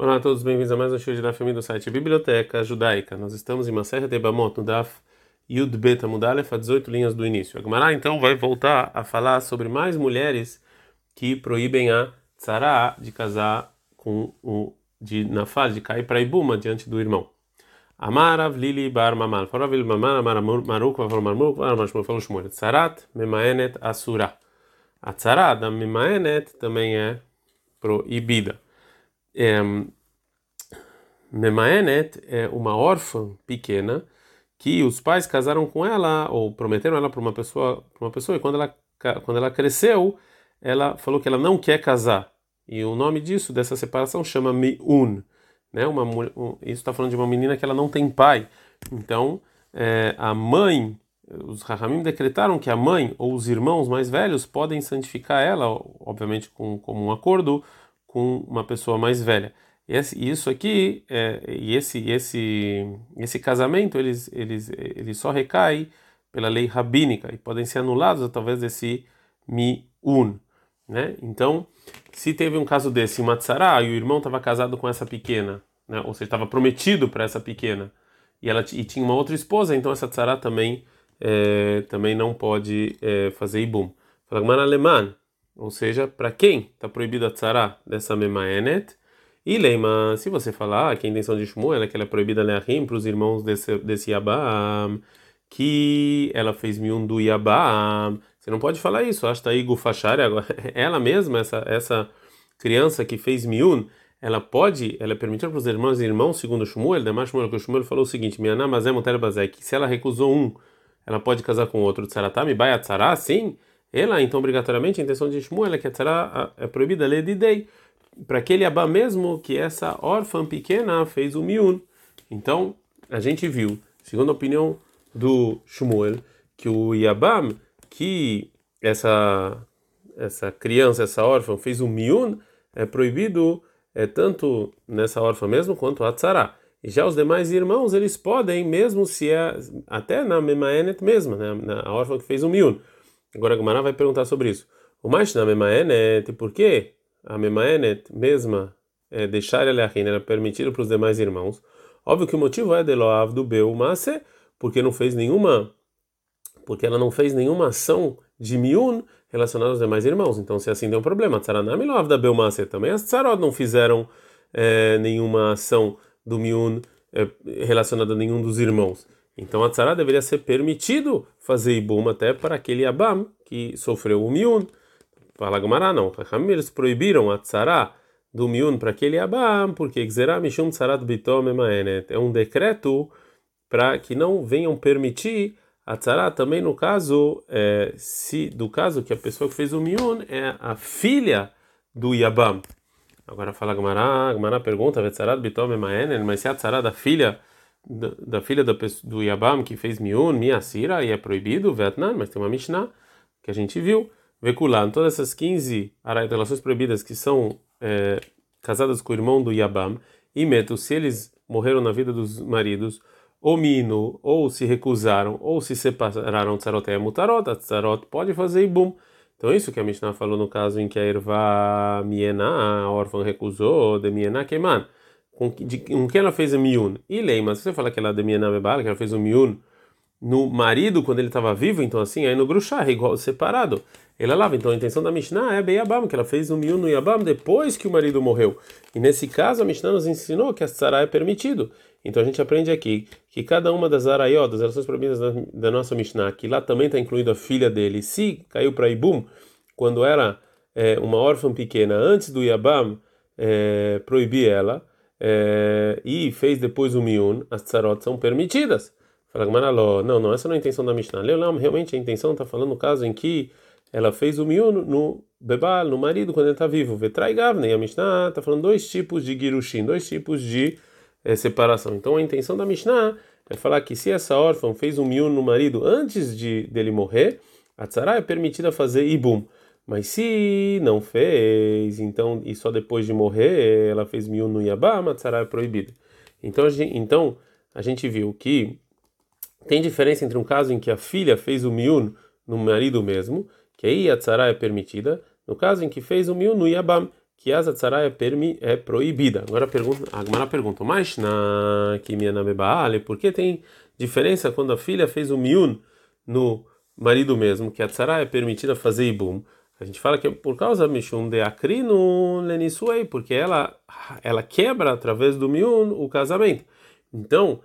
Olá a todos, bem-vindos a mais um show de Daf do site Biblioteca Judaica. Nós estamos em Maserha Tebamot, no Daf Yud Bet Amudalef, a 18 linhas do início. A Gemara então vai voltar a falar sobre mais mulheres que proíbem a tzara de casar com o de nafal, de cair para Ibuma diante do irmão. Amarav Lili Bar Mamal. Faravil Mamal, Amar Maruk, Vavar Marmuk, Shmuel, falou Shmuel. Tzarat Memaenet Asura. A tzara da Memaenet também é proibida. Memaenet é uma órfã pequena que os pais casaram com ela ou prometeram ela para uma pessoa, para uma pessoa e quando ela quando ela cresceu, ela falou que ela não quer casar. E o nome disso dessa separação chama miun, né? Uma um, isso está falando de uma menina que ela não tem pai. Então, é, a mãe, os Rahamim decretaram que a mãe ou os irmãos mais velhos podem santificar ela, obviamente com como um acordo com uma pessoa mais velha. Esse, isso aqui é, e esse esse esse casamento eles eles ele só recai pela lei rabínica e podem ser anulados através desse miun, né? Então, se teve um caso desse, uma tzara, e o irmão estava casado com essa pequena, né? Ou seja, estava prometido para essa pequena e ela e tinha uma outra esposa, então essa tzara também é, também não pode é, fazer ibum. Fala alemã, ou seja, para quem está proibido a tzara dessa memaenet? E leima, se você falar que a intenção de Shmuel é que ela é proibida leahim para os irmãos desse, desse Yabam, que ela fez miun do Yabam, você não pode falar isso. Acho que aí Gufachari, ela mesma, essa, essa criança que fez miun, ela pode, ela é permitida para os irmãos e irmãos, segundo Shmuel, demais Shmuel, que o Shmuel falou o seguinte: Minha namazé que se ela recusou um, ela pode casar com outro. Tsaratami, vai tzara, sim. Ela, então, obrigatoriamente, a intenção de Shmuel é que a é proibida, lei de dei para aquele Abá mesmo que essa órfã pequena fez o miun. Então, a gente viu, segundo a opinião do Shmuel, que o Yabam, que essa essa criança, essa órfã fez o miun, é proibido é tanto nessa órfã mesmo quanto a tzara. E já os demais irmãos, eles podem, mesmo se é até na Memaenet mesmo, né, na órfã que fez o miun. Agora a Gumara vai perguntar sobre isso. O mais na Memaenet, por quê? a Memaenet mesma é, deixar ela era permitido para os demais irmãos. Óbvio que o motivo é de Loav do Beu Mase, porque não fez nenhuma, porque ela não fez nenhuma ação de miun relacionada aos demais irmãos. Então, se assim tem um problema, Tsaranami Loav da Beu Mase também as Tsarod não fizeram é, nenhuma ação do miun é, relacionada a nenhum dos irmãos. Então, a Tzara deveria ser permitido fazer ibum até para aquele Abam que sofreu o miun. Fala Gamara, não. Eles proibiram a tzara do miun para aquele abam, porque Gzerah Mishum Tzarat Bitom Emaenet. É um decreto para que não venham permitir a tzara também no caso, é, se do caso que a pessoa que fez o miun é a filha do Yabam. Agora fala Gamara, Gamara pergunta, mas se a tzara da filha da, da filha da, do Yabam que fez miun, Miasira, e é proibido, Vietnã, mas tem uma Mishnah que a gente viu Vekulan, todas essas 15 relações proibidas que são é, casadas com o irmão do Yabam, e meto, se eles morreram na vida dos maridos, ou minu, ou se recusaram, ou se separaram de Tzarot e Mutarot, a pode fazer ibum. Então, isso que a Mishnah falou no caso em que a Erva Miena, a órfã, recusou, de Miena Keman. Com, de, com quem ela fez a miun? E lei, mas você falar que ela de Miena Bebala, que ela fez o miun no marido quando ele estava vivo, então assim, aí no Grushah, igual separado. Ele lava. Então a intenção da Mishnah é Beyabam, que ela fez um miun no Yabam depois que o marido morreu. E nesse caso a Mishnah nos ensinou que a tzara é permitido. Então a gente aprende aqui que cada uma das araió, das relações proibidas da, da, nossa Mishnah, que lá também está incluída a filha dele, se caiu para Ibum, quando era é, uma órfã pequena, antes do Yabam é, proibir ela, é, e fez depois o miun, as tzarot são permitidas. Fala, não, não, essa não é a intenção da Mishnah. Não, realmente a intenção está falando no caso em que ela fez o miun no bebal, no marido, quando ele está vivo. Vetrai gavne, a Mishnah está falando dois tipos de girushin, dois tipos de é, separação. Então a intenção da Mishnah é falar que se essa órfã fez um miun no marido antes de dele morrer, a tzara é permitida fazer ibum. Mas se não fez, então e só depois de morrer ela fez miun no yabam, a tzara é proibida. Então a gente, então a gente viu que tem diferença entre um caso em que a filha fez o miun no marido mesmo que aí a tzara é permitida, no caso em que fez o miun no yabam, que a tzara é, é proibida. Agora pergunta, a pergunta, mas na que minha por que tem diferença quando a filha fez o miun no marido mesmo, que a tzara é permitida fazer ibum? A gente fala que é por causa mishum de akrinu lenisuei, porque ela ela quebra através do miun o casamento. Então,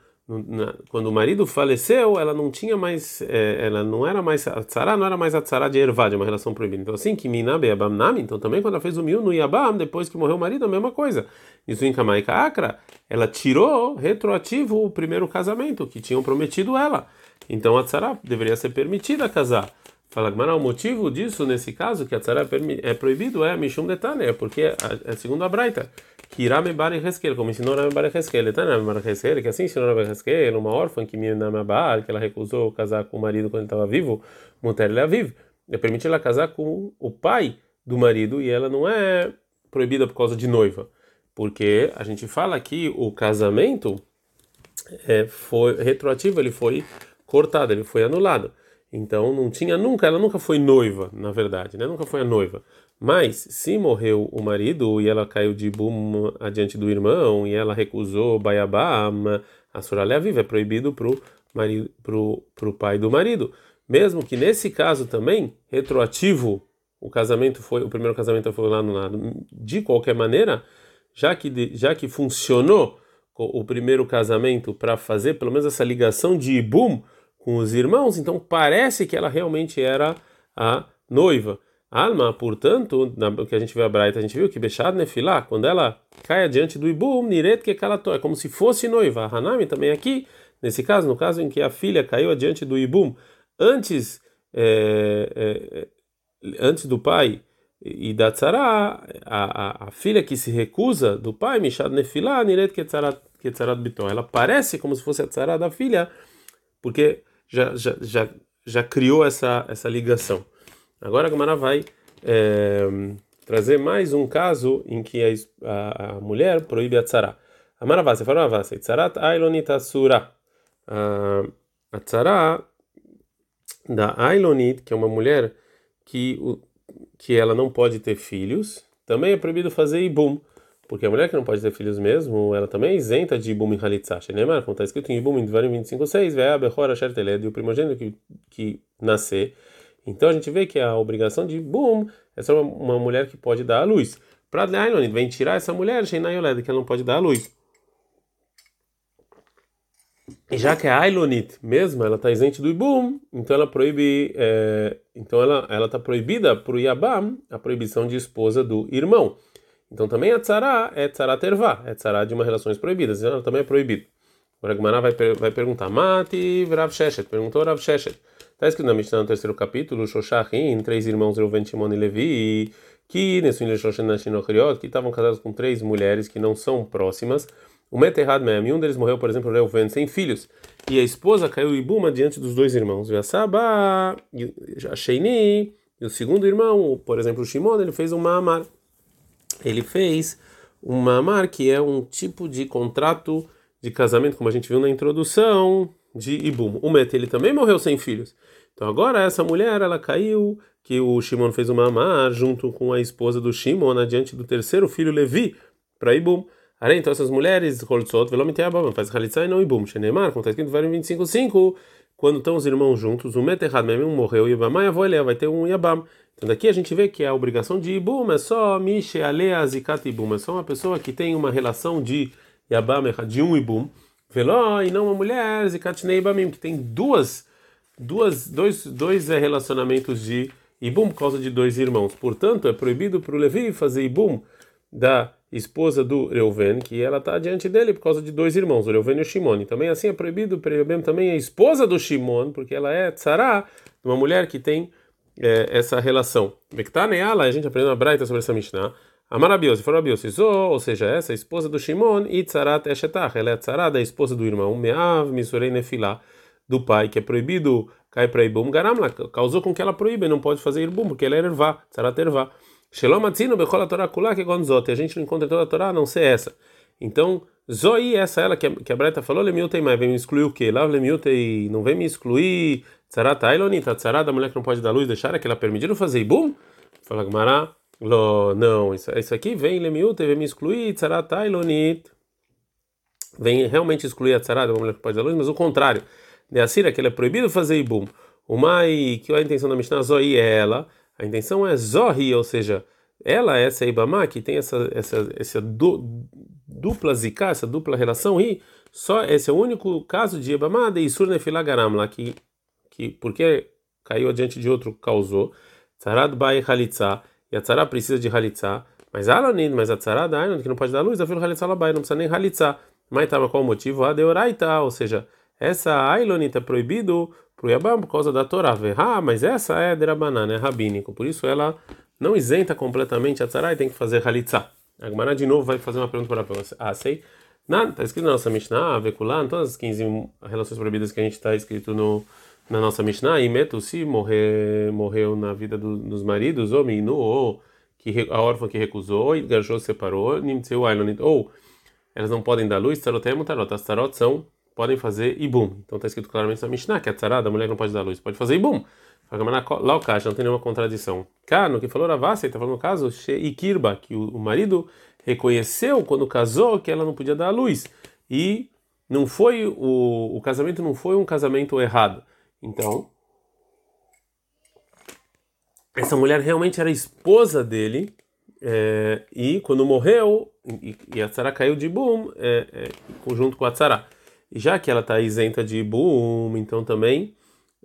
quando o marido faleceu, ela não tinha mais, é, ela não era mais a tzara, não era mais a tzara de ervá, de uma relação proibida. Então assim, que minabe yabam nami, então também quando ela fez o miun no yabam, depois que morreu o marido, a mesma coisa. Isso em kamaika akra, ela tirou retroativo o primeiro casamento que tinham prometido ela. Então a tzara deveria ser permitida casar. Fala Gmará, o motivo disso, nesse caso, que a tzara é proibido, é Mishum Detane, é porque, é, é segundo a Braita, que Irame Bar Heskel, como ensinou Rame Bar Heskel, Detane Bar Heskel, que assim ensinou Rame Heskel, uma órfã que Minam Bar, que ela recusou casar com o marido quando estava vivo, Muter Leaviv, é permitir ela casar com o pai do marido e ela não é proibida por causa de noiva, porque a gente fala que o casamento é, foi retroativo, ele foi cortado, ele foi anulado. Então não tinha nunca, ela nunca foi noiva, na verdade, né? Nunca foi a noiva. Mas se morreu o marido e ela caiu de bum adiante do irmão e ela recusou Baiabá, a Suralé viva é proibido pro marido, pro, pro pai do marido. Mesmo que nesse caso também retroativo, o casamento foi, o primeiro casamento foi lá no lado. De qualquer maneira, já que já que funcionou o primeiro casamento para fazer pelo menos essa ligação de ibum com os irmãos, então parece que ela realmente era a noiva. Alma, portanto, na, que a gente viu a Braita, a gente viu que Bechad Nefilá, quando ela cai adiante do Ibum, Niret que é como se fosse noiva. A Hanami também aqui, nesse caso, no caso em que a filha caiu adiante do Ibum, antes, é, é, antes do pai e da Tzara, a, a, a, filha que se recusa do pai, Mishad Nefilá, Niret Ketzarat Bitó, ela parece como se fosse a Tzara da filha, porque já, já, já, já criou essa, essa ligação. Agora a Gamara vai é, trazer mais um caso em que a, a, a mulher proíbe a tzara. A maravase, faravase, tzarat ailonita sura. A tzara da ailonit, que é uma mulher que, que ela não pode ter filhos, também é proibido fazer ibum. Porque a mulher que não pode ter filhos mesmo, ela também é isenta de Ibum e Halitzah. Lembra? Como está escrito em Ibum em Dvarim 25.6, Ve'a Bechor Asher Teled, o primogênito que, que nascer. Então a gente vê que a obrigação de Ibum é só uma, uma mulher que pode dar a luz. Para Leilon, vem tirar essa mulher, Sheinayoled, que ela não pode dar a luz. E já que a Ailonit mesmo, ela está isente do Ibum, então ela proíbe, é, então ela está proibida para o Yabam a proibição de esposa do irmão. Então também a tzara é tzara tervá, é tzara de uma relações proibidas, ela também é proibido. Agora a Gemara vai, vai perguntar, Mati Rav Sheshet, perguntou Rav Sheshet. Está escrito na Mishnah no terceiro capítulo, Shoshachim, três irmãos Reuven, Shimon e Levi, que que estavam casados com três mulheres que não são próximas. O Meterhad Mem, um deles morreu, por exemplo, Reuven, sem filhos, e a esposa caiu em Buma diante dos dois irmãos. E a a Sheini, e o segundo irmão, por exemplo, o Shimon, ele fez um Maamar ele fez um mamar, que é um tipo de contrato de casamento, como a gente viu na introdução de Ibum. O Met, ele também morreu sem filhos. Então agora essa mulher, ela caiu, que o Shimon fez uma mamar junto com a esposa do Shimon, adiante do terceiro filho Levi, para Ibum. Então essas mulheres, Holtzot, Velomiteyabam, faz Halitzai não Ibum. Shenemar, como está escrito no 25.5, quando estão os irmãos juntos, o Meterhad mesmo morreu, e Yabamai avó vai ter um Yabam. Então daqui a gente vê que a obrigação de Ibum é só Mishe Alea Zikat Ibum, é só uma pessoa que tem uma relação de Yabam, de um Ibum, Veló, e não uma mulher, Zikat Neibamim, que tem duas, duas, dois, dois eh, relacionamentos de Ibum por causa de dois irmãos. Portanto, é proibido para o Levi fazer Ibum da esposa do Reuven, que ela está diante dele por causa de dois irmãos, o Reuven e o Shimon. também assim é proibido Reuven também a esposa do Shimon, porque ela é tzara, uma mulher que tem é, essa relação. Bektaneala, a gente aprendeu na Braita sobre essa Mishnah. Amarabios, se for Abios, ou seja, essa esposa do Shimon, e Tzarat Eshetach, ela é Tzarat da esposa do irmão, Meav Misurei Nefilá, do pai, que é proibido, cai para Ibum Garamla, causou com que ela proíbe, não pode fazer Ibum, porque ela é Ervá, Tzarat Ervá. Shelom Atzino, Bechola Torah Kulá, que Gonzot, a gente não encontra toda a Torá, a não ser essa. Então, Zoi, essa ela que a, que a Breta falou, Lemiutei, mas vem me excluir o quê? Lá Lemiutei, não vem me excluir Tzara Tailonita, tzara da mulher que não pode dar luz, deixar aquela permitido fazer ibum? Fala Gmará, não, isso, isso aqui vem lemiut, teve me excluir, tzaratai lonit. Vem realmente excluir a tzarada, uma mulher que pode dar luz, mas o contrário. De Assira, que ele é proibido fazer ibum. O mai, que a intenção da Mishnah zoi é ela, a intenção é zorri, ou seja, ela, essa Ibama, que tem essa, essa, essa du, dupla zika, essa dupla relação, e só esse é o único caso de Ibama de Isur Nefilagaram, lá que, que porque caiu adiante de outro causou. Tzarad Bai Halitza, e a tzara precisa de Halitza, mas Alanin, mas a tzara da que não pode dar luz, a filho Halitza Labai, não precisa nem Halitza. Mas tá, qual o motivo? A Deoraita, ou seja, essa Ailonita é proibido para o Yabam por causa da Torá. Ah, mas essa é Derabanan, é rabínico, por isso ela não isenta completamente a tzara e tem que fazer Halitza. A Gemara de novo vai fazer uma pergunta para você. Ah, sei. Está escrito na nossa Mishnah, Vekulan, todas as 15 relações proibidas que a gente está escrito no na nossa Mishnah, e meto se morrer, morreu na vida do, dos maridos, ou minu, ou que a órfã que recusou, e garchou separou, nimtseu ailonit, ou elas não podem dar luz, tarotem mutarot, as tarot são, podem fazer ibum. Então está escrito claramente na Mishnah que a tzarada, a mulher não pode dar luz, pode fazer ibum. Lá o caixa, não tem nenhuma contradição. Cá, no que falou Ravassa, ele está falando no caso, Ikirba, que o, marido reconheceu quando casou que ela não podia dar luz. E não foi o, o casamento não foi um casamento errado então, essa mulher realmente era esposa dele, é, e quando morreu, e, e a Tzara caiu de Ibum, é, é, junto com a Tzara. E já que ela está isenta de Ibum, então também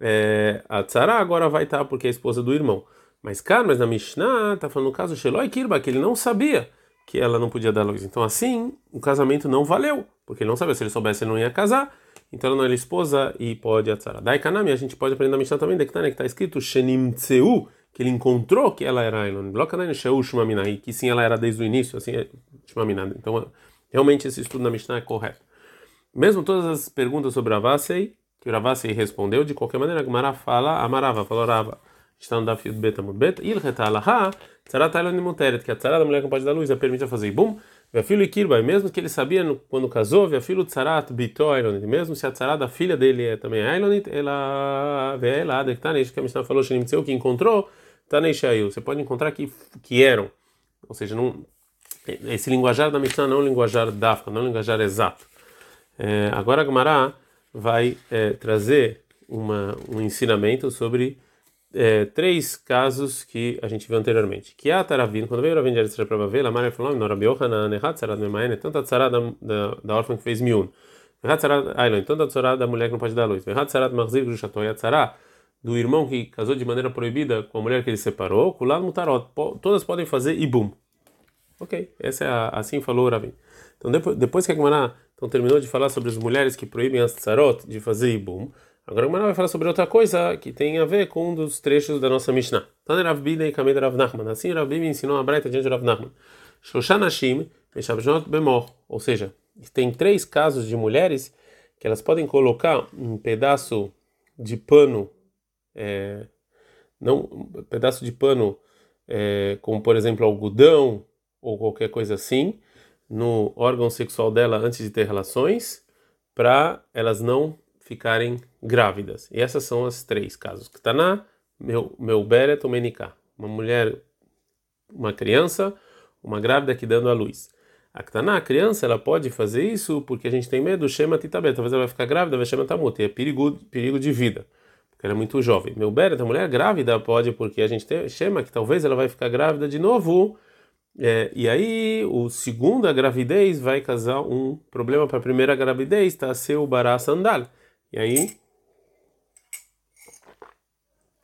é, a Tzara agora vai estar tá, porque é esposa do irmão. Mas, cara, mas na Mishnah está falando no caso Sheloi Kirba, que ele não sabia que ela não podia dar luz. Então, assim, o casamento não valeu, porque ele não sabia. Se ele soubesse, ele não ia casar. Então ela não é esposa e pode atzara. Dai kanami, a gente pode aprender na Mishnah também, que está escrito shenim tseu, que ele encontrou que ela era Elon. Blokanai sheu shumamina, e que sim, ela era desde o início, assim, é shumamina. Então, realmente esse estudo na Mishnah é correto. Mesmo todas as perguntas sobre Ravasei, que o Ravasei respondeu, de qualquer maneira, a Gemara fala, Amarava, falou Rava, está no Dafid Beta Mudbet, Ilheta Alaha, Tzarat Elon Muteret, que a tzara da mulher não pode dar luz, a permite fazer bum, Vefilo Ikirba, mesmo que ele sabia quando casou, Vefilo Tsarat Bito Ailonit, mesmo se a Tsarat da filha dele é também Ailonit, ela vê lá, que tá que a Mishnah falou, Shenimtseu, que encontrou, Shail. Você pode encontrar que, que eram, ou seja, não, esse linguajar da Mishnah não é um linguajar dafka, não é um linguajar exato. É, agora a Gemara vai é, trazer uma, um ensinamento sobre é, três casos que a gente viu anteriormente. Que a Taravin, quando veio Ravin de Eretz para ver, a Maria falou: Não, Rabi Yohanan, Nehat Tzarad Memaene, tanto a Tzarad da, da órfã que fez miun, Nehat Tzarad Ailon, tanto a Tzarad da mulher que não pode dar luz, Nehat Tzarad Marzir Grushato, e a Tzarad do irmão que casou de maneira proibida com a mulher que ele separou, Kulan Mutarot, todas podem fazer ibum. Ok, essa é a, assim falou o Ravin. Então depois, depois que a Gemara então, terminou de falar sobre as mulheres que proíbem as tzarot de fazer ibum, Agora o vai falar sobre outra coisa que tem a ver com um dos trechos da nossa Mishnah. Tane Rav Bida e Kamed Rav Nachman. Assim Rav ensinou a Braita diante de Rav Nachman. Shoshanashim Meshavjot Bemor. Ou seja, tem três casos de mulheres que elas podem colocar um pedaço de pano, é, não, um pedaço de pano, é, como por exemplo algodão ou qualquer coisa assim, no órgão sexual dela antes de ter relações, para elas não ficarem grávidas. E essas são as três casos. Ktaná, meu, meu beret ou menika. Uma mulher, uma criança, uma grávida que dando a luz. A Ktaná, a criança, ela pode fazer isso porque a gente tem medo, chama titabet. Talvez ela vai ficar grávida, vai chamar tamut. É perigo, perigo de vida. Porque ela é muito jovem. Meu beret, a mulher grávida, pode porque a gente tem, chama que talvez ela vai ficar grávida de novo. É, e aí, o segunda gravidez vai causar um problema para a primeira gravidez, tá? O bará sandal. E aí,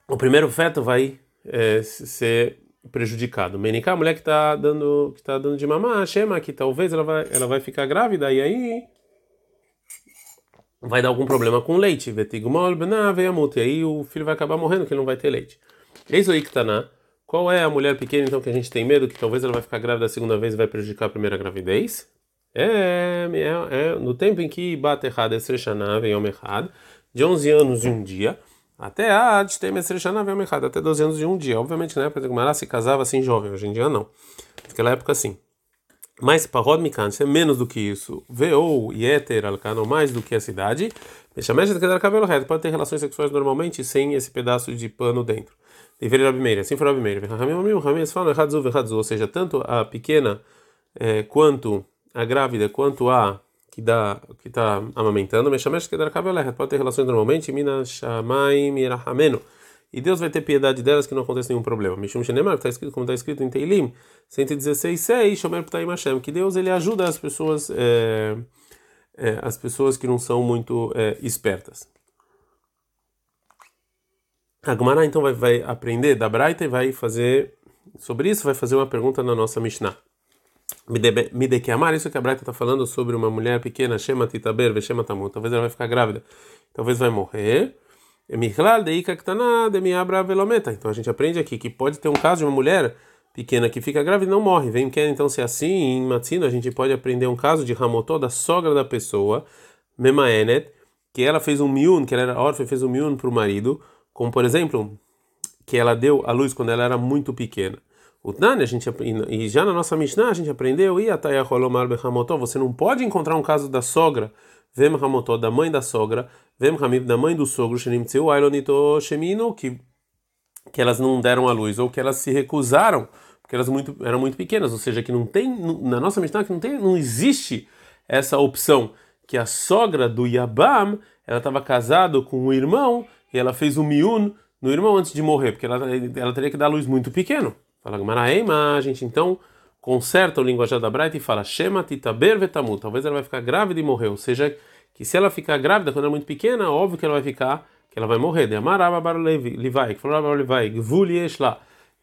o primeiro feto vai é, ser prejudicado. Menica, a mulher que está dando, que tá dando de mamar, chama que talvez ela vai, ela vai ficar grávida e aí vai dar algum problema com o leite. E aí o filho vai acabar morrendo, que não vai ter leite. Eis o Iktaná. Qual é a mulher pequena então que a gente tem medo que talvez ela vai ficar grávida a segunda vez e vai prejudicar a primeira gravidez? É, é, é, no tempo em que bate errado Esreshana Yom Echad, de 11 anos e um dia, até a de tem Esreshana Yom Echad, até 12 anos e um dia. Obviamente na época de se casava assim jovem, hoje em dia não. Naquela época sim. Mas para Rod Mikan, é menos do que isso. Veou e Éter Alcano, mais do que a cidade. Deixa de cabelo reto. Pode ter relações sexuais normalmente sem esse pedaço de pano dentro. Deveria Rabi Meir, assim foi Rabi Meir. Ramim falam Hadzu Hadzu, ou seja, tanto a pequena é, quanto a grávida, quanto a que dá que está amamentando, Meshamesh que dá pode ter relações normalmente, Mina Shamai Mirahamenu. E Deus vai ter piedade delas que não acontece nenhum problema. Mishum Shenemar, está escrito, como está escrito em Teilim 116, 6, Shomer Ptaim Hashem, que Deus ele ajuda as pessoas, é, é, as pessoas que não são muito é, espertas. A então vai, vai aprender da Braita e vai fazer sobre isso, vai fazer uma pergunta na nossa Mishnah. Me de que amar, isso que a Braita está falando sobre uma mulher pequena, Shema Titaber, Veshema Tamut, talvez ela vai ficar grávida, talvez vai morrer. Então a gente aprende aqui que pode ter um caso de uma mulher pequena que fica grávida e não morre. Vem quer então ser assim, em Matzino a gente pode aprender um caso de Ramotó, da sogra da pessoa, Memaenet, que ela fez um miun, que ela era órfã e fez um miun para o marido, como por exemplo, que ela deu a luz quando ela era muito pequena. O Tnani, a gente e já na nossa Mishnah a gente aprendeu e você não pode encontrar um caso da sogra, vem Ramotó, da mãe da sogra, vem Hamib, da mãe do sogro, que que elas não deram a luz ou que elas se recusaram porque elas muito, eram muito pequenas, ou seja, que não tem na nossa Mishnah que não tem, não existe essa opção que a sogra do Yabam ela estava casado com o irmão e ela fez o um miun no irmão antes de morrer, porque ela, ela teria que dar luz muito pequeno. Fala Gamaraema, a gente então conserta o linguajar da Braita e fala Shema titaber vetamu. Talvez ela vai ficar grávida e morrer. Ou seja, que se ela ficar grávida quando é muito pequena, óbvio que ela vai ficar, que ela vai morrer. De Amaraba Barulevai, que falou Barulevai, lá.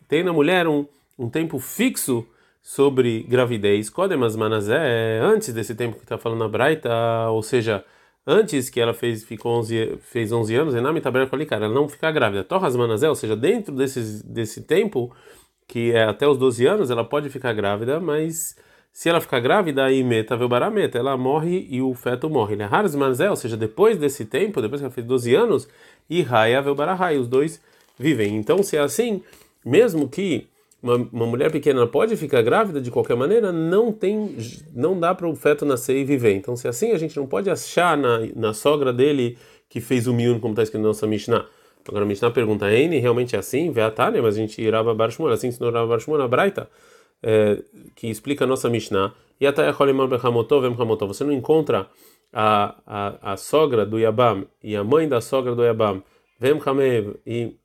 Tem na mulher um, um tempo fixo sobre gravidez. Kodemas Manazé, antes desse tempo que está falando a Braita, ou seja, antes que ela fez ficou 11, fez 11 anos, Enami Taber ela não fica grávida. Torras Manazé, ou seja, dentro desses, desse tempo, que é até os 12 anos, ela pode ficar grávida, mas se ela ficar grávida, aí meta barameta, ela morre e o feto morre. Ele é Haras Manazé, ou seja, depois desse tempo, depois que ela fez 12 anos, e Raya Velbarahai, os dois vivem. Então, se é assim, mesmo que uma, uma mulher pequena pode ficar grávida de qualquer maneira, não tem, não dá para o feto nascer e viver. Então, se é assim, a gente não pode achar na, na sogra dele que fez o miun, como está escrito na nossa Mishnah. Agora a Mishnah pergunta, N realmente é assim? Vê a Tânia, mas a gente irava Barshmon, assim ensinou Rava Barshmon na Braita, é, que explica a nossa Mishnah. E a Taya Bechamotov, Emchamotov. Você não encontra a, a, a sogra do Yabam e a mãe da sogra do Yabam, Vem e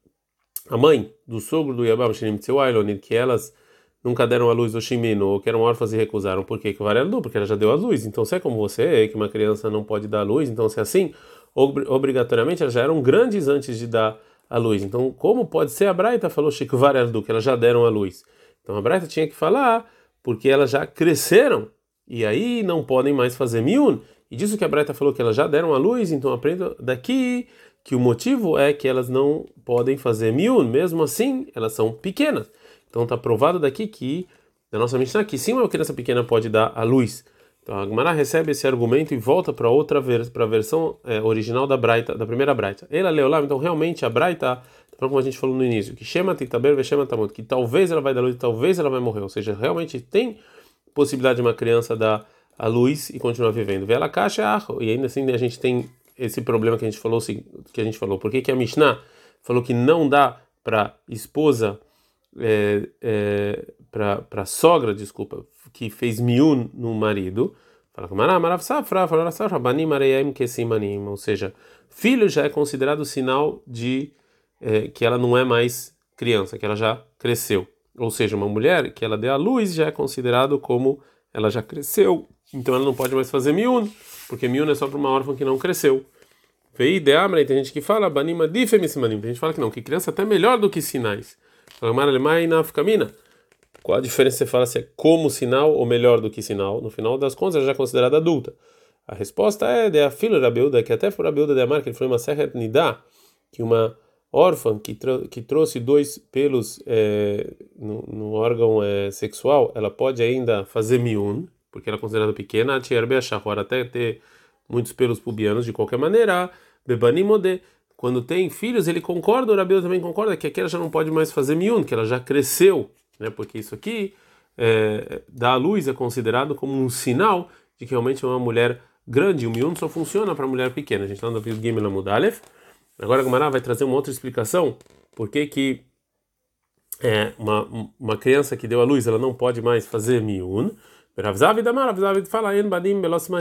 a mãe do sogro do Yabam Shinim Tsewailon, que elas nunca deram a luz do Shimino, ou que eram órfãs e recusaram, por quê? Que vareldu, porque ela já deu a luz. Então, se é como você, que uma criança não pode dar a luz, então se é assim, obrigatoriamente elas já eram grandes antes de dar a luz. Então, como pode ser a Braita falou Chico vareldu, que elas já deram a luz? Então a Braita tinha que falar porque elas já cresceram e aí não podem mais fazer miun. E disso que a Braita falou que elas já deram a luz, então aprenda daqui que o motivo é que elas não podem fazer miun, mesmo assim elas são pequenas. Então está provado daqui que, na nossa Mishnah, que sim, uma criança pequena pode dar a luz. Então a Gemara recebe esse argumento e volta para outra para a versão é, original da Braita, da primeira Braita. Ela leu lá, então realmente a Braita, como a gente falou no início, que chama Titaber, chama Tamut, que talvez ela vai dar luz, talvez ela vai morrer. Ou seja, realmente tem possibilidade de uma criança dar a luz e continuar vivendo. Vê ela caixa e ainda assim a gente tem esse problema que a gente falou, que a gente falou. Por que, que a Mishnah falou que não dá para esposa, é, é, para sogra, desculpa, que fez miun no marido? Ou seja, filho já é considerado sinal de é, que ela não é mais criança, que ela já cresceu. Ou seja, uma mulher que ela dê a luz já é considerado como ela já cresceu, então ela não pode mais fazer miun porque miúna é só para uma órfã que não cresceu. Vei de Amra, tem gente que fala, banima difemisimanim, tem gente que fala que não, que criança é até melhor do que sinais. Qual a diferença você fala se é como sinal ou melhor do que sinal? No final das contas, ela já é considerada adulta. A resposta é de a filha da Beuda, que até foi a Beuda de Amar, que ele foi uma serra nidá, que uma órfã que, que trouxe dois pelos é, no, no, órgão é, sexual, ela pode ainda fazer miun, porque ela é considerada pequena, até ter muitos pelos pubianos de qualquer maneira, bebanimode. Quando tem filhos, ele concorda, o Rabeu também concorda que aquela já não pode mais fazer miun, que ela já cresceu, né? Porque isso aqui é, da luz é considerado como um sinal de que realmente é uma mulher grande. O miun só funciona para mulher pequena. A gente está no Gimel Mudalef. Agora a Gamara vai trazer uma outra explicação. Por que que é, uma, uma criança que deu à luz, ela não pode mais fazer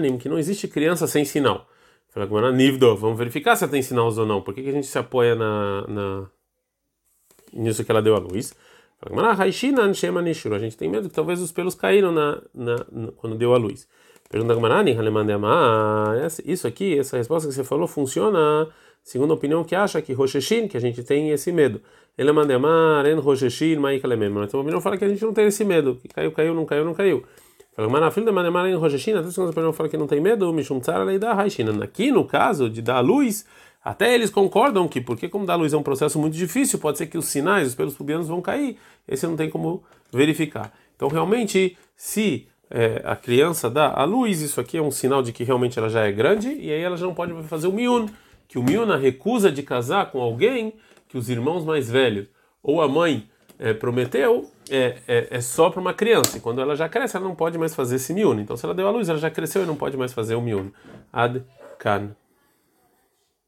miun. Que não existe criança sem sinal. Fala Nivdo, vamos verificar se ela tem sinais ou não. Por que, que a gente se apoia na, na nisso que ela deu à luz? A gente tem medo que talvez os pelos caíram na, na, na quando deu à luz. Pergunta isso aqui, essa resposta que você falou, funciona segundo a opinião que acha que Rosheshin, que a gente tem esse medo. Ele manda amar, en Rosheshin, Maikalemem. Então a opinião fala que a gente não tem esse medo, que caiu, caiu, não caiu, não caiu. Fala, que não tem medo, Mishum. Aqui no caso de dar luz, até eles concordam que, porque como dar luz é um processo muito difícil, pode ser que os sinais, os pelos pubianos vão cair. Esse não tem como verificar. Então realmente, se é, a criança dá a luz, isso aqui é um sinal de que realmente ela já é grande, e aí ela já não pode fazer o miun que o Miuna recusa de casar com alguém que os irmãos mais velhos ou a mãe é, prometeu, é, é, é só para uma criança. E quando ela já cresce, ela não pode mais fazer esse Miuna. Então, se ela deu a luz, ela já cresceu e não pode mais fazer o Miuna. Ad Kan.